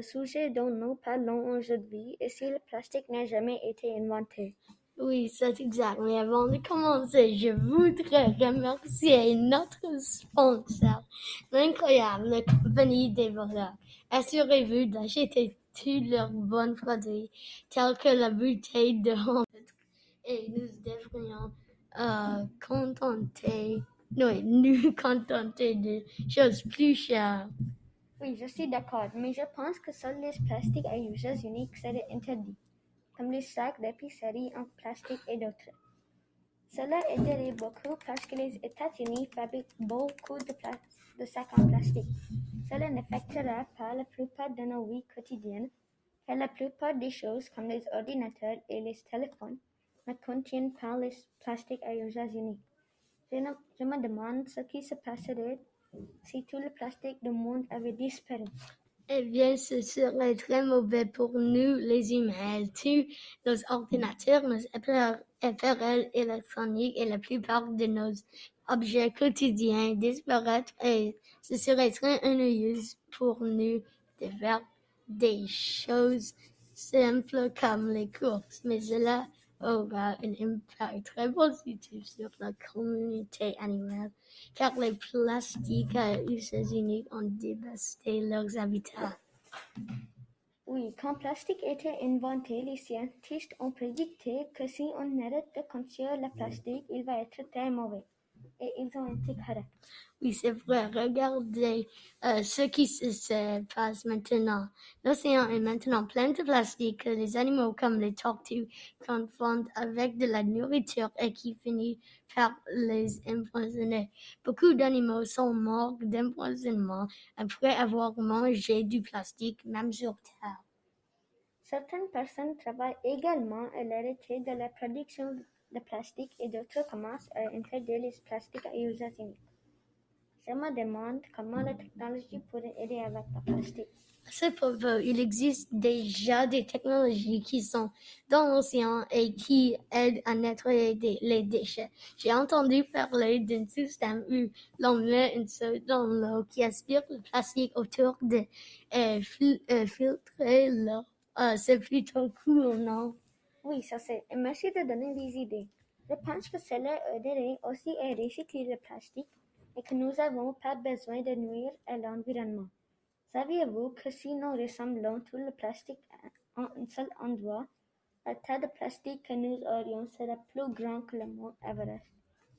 le sujet dont nous parlons aujourd'hui et si le plastique n'a jamais été inventé. Oui, c'est exact. Mais avant de commencer, je voudrais remercier notre sponsor, l'incroyable compagnie des voleurs. Assurez-vous d'acheter tous leurs bons produits, tels que la bouteille de et nous devrions euh, contenter, oui, nous contenter de choses plus chères. Oui, je suis d'accord, mais je pense que seuls les plastiques à usage unique seraient interdits, comme les sacs d'épicerie en plastique et d'autres. Cela aiderait beaucoup parce que les États-Unis fabriquent beaucoup de, sacs en plastique. Cela n'affectera pas la plupart de nos vies quotidiennes, car la plupart des choses, comme les ordinateurs et les téléphones, ne contiennent pas les plastiques à usage unique. Je, je me demande ce qui se passerait si tout le plastique du monde avait disparu. Eh bien, ce serait très mauvais pour nous, les humains. Tous nos ordinateurs, nos appareils électroniques et la plupart de nos objets quotidiens disparaîtraient et ce serait très ennuyeux pour nous de faire des choses simples comme les courses. Mais cela aura un impact très positif sur la communauté animale, car les plastiques à usage unique ont dévasté leurs habitats. Oui, quand le plastique était inventé, les scientifiques ont prédicté que si on arrête de construire le plastique, il va être très mauvais. Oui, c'est vrai. Regardez euh, ce qui se, passe maintenant. L'océan est maintenant plein de plastique que les animaux comme les tortues confondent avec de la nourriture et qui finit par les empoisonner. Beaucoup d'animaux sont morts d'empoisonnement après avoir mangé du plastique, même sur Terre. Certaines personnes travaillent également à l'arrêter de la production de plastique et d'autres commencent à interdire les plastiques à usage unique. Je me demande comment la technologie pourrait aider avec le plastique. À ce propos, il existe déjà des technologies qui sont dans l'océan et qui aident à nettoyer les déchets. J'ai entendu parler d'un système où l'on met une sonde dans l'eau qui aspire le plastique autour de et euh, filtrer l'eau. Ah, c'est plutôt cool, non? Oui, ça c'est. Et merci de donner des idées. Je pense que cela aiderait aussi à recycler le plastique et que nous n'avons pas besoin de nuire à l'environnement. Saviez-vous que si nous ressemblons tout le plastique en un seul endroit, le tas de plastique que nous aurions serait plus grand que le mont Everest?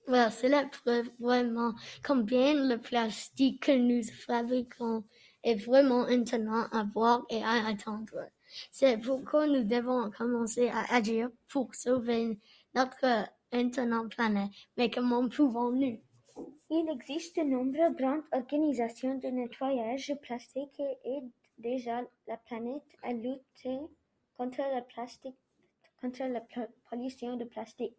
Well, cela prouve vraiment combien le plastique que nous fabriquons est vraiment étonnant à voir et à attendre. C'est pourquoi nous devons commencer à agir pour sauver notre étonnante planète. Mais comment pouvons-nous? Il existe de nombreuses grandes organisations de nettoyage plastique qui aident déjà la planète à lutter contre le plastique, contre la pollution de plastique.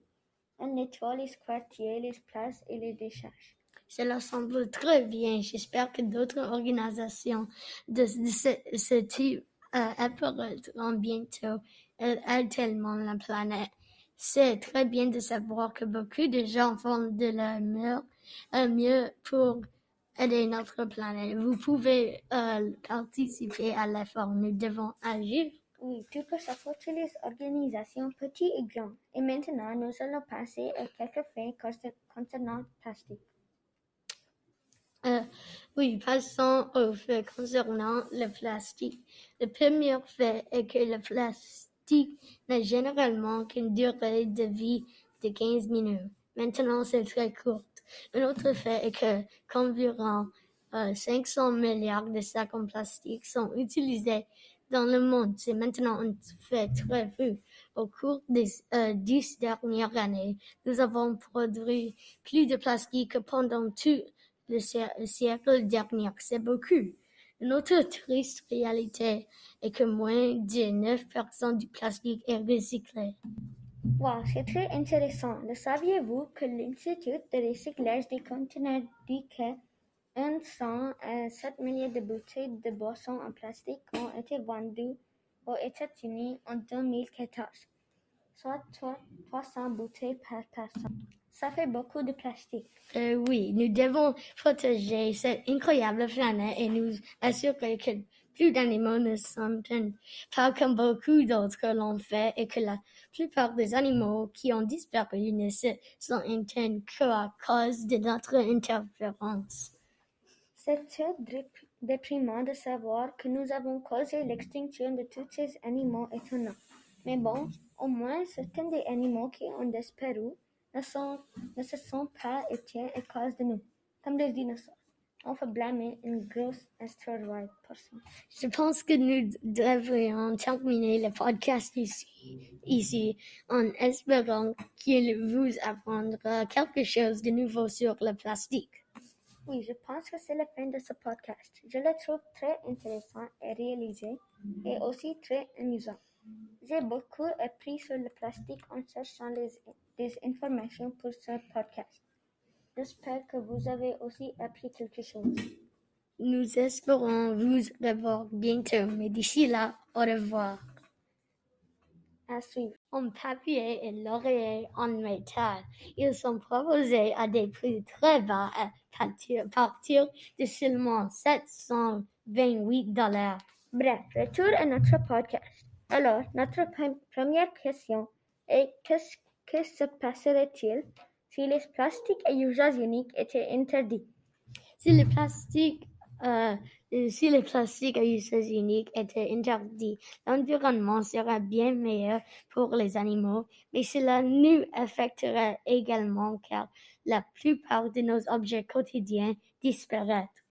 Elles nettoient les quartiers, les places et les décharges. Cela semble très bien. J'espère que d'autres organisations de ce, type apparaîtront bientôt. Elles aident tellement la planète. C'est très bien de savoir que beaucoup de gens font de leur mieux pour aider notre planète. Vous pouvez euh, participer à l'effort. Nous devons agir. Oui, tout peut s'apporter les organisations petites et grandes. Et maintenant, nous allons passer à quelques faits concernant le plastique. Euh, oui, passons aux faits concernant le plastique. Le premier fait est que le plastique n'a généralement qu'une durée de vie de 15 minutes. Maintenant, c'est très court. Un autre fait est que qu'environ 500 euh, milliards de sacs en plastique sont utilisés dans le monde. C'est maintenant un fait très vu. Au cours des euh, dix dernières années, nous avons produit plus de plastique que pendant tout le, siècle dernier. C'est beaucoup. Une autre triste réalité est que moins de 9% du plastique est recyclé. Wow, c'est très intéressant. Le saviez-vous que l'Institut de recyclage des conteneurs dit que 100 à 7 milliers de bouteilles de boissons en plastique ont été vendues aux États-Unis en 2014, soit 300 bouteilles par personne. Ça fait beaucoup de plastique. Euh, oui, nous devons protéger cette incroyable planète et nous assurer que plus d'animaux ne s'entendent pas comme beaucoup d'autres l'ont fait et que la plupart des animaux qui ont disparu ne se sont éteints qu'à cause de notre interférence. C'est très déprimant de savoir que nous avons causé l'extinction de tous ces animaux étonnants. Mais bon, au moins certains des animaux qui ont disparu ne, sont, ne se sont pas éteints à cause de nous, comme les dinosaures. On peut blâmer une grosse astéroïde pour ça. Je pense que nous devrions terminer le podcast ici, ici en espérant qu'il vous apprendra quelque chose de nouveau sur le plastique. Oui, je pense que c'est la fin de ce podcast. Je le trouve très intéressant et réalisé et aussi très amusant. J'ai beaucoup appris sur le plastique en cherchant des informations pour ce podcast. J'espère que vous avez aussi appris quelque chose. Nous espérons vous revoir bientôt, mais d'ici là, au revoir. À suivre. En papier et laurier en métal, ils sont proposés à des prix très bas à partir de seulement 728 dollars. Bref, retour à notre podcast. Alors, notre première question est que se passerait-il si les plastiques à usage unique étaient interdits? Si le plastique, euh, si les plastiques à usage unique étaient interdits, l'environnement serait bien meilleur pour les animaux, mais cela nous affecterait également car la plupart de nos objets quotidiens disparaîtraient.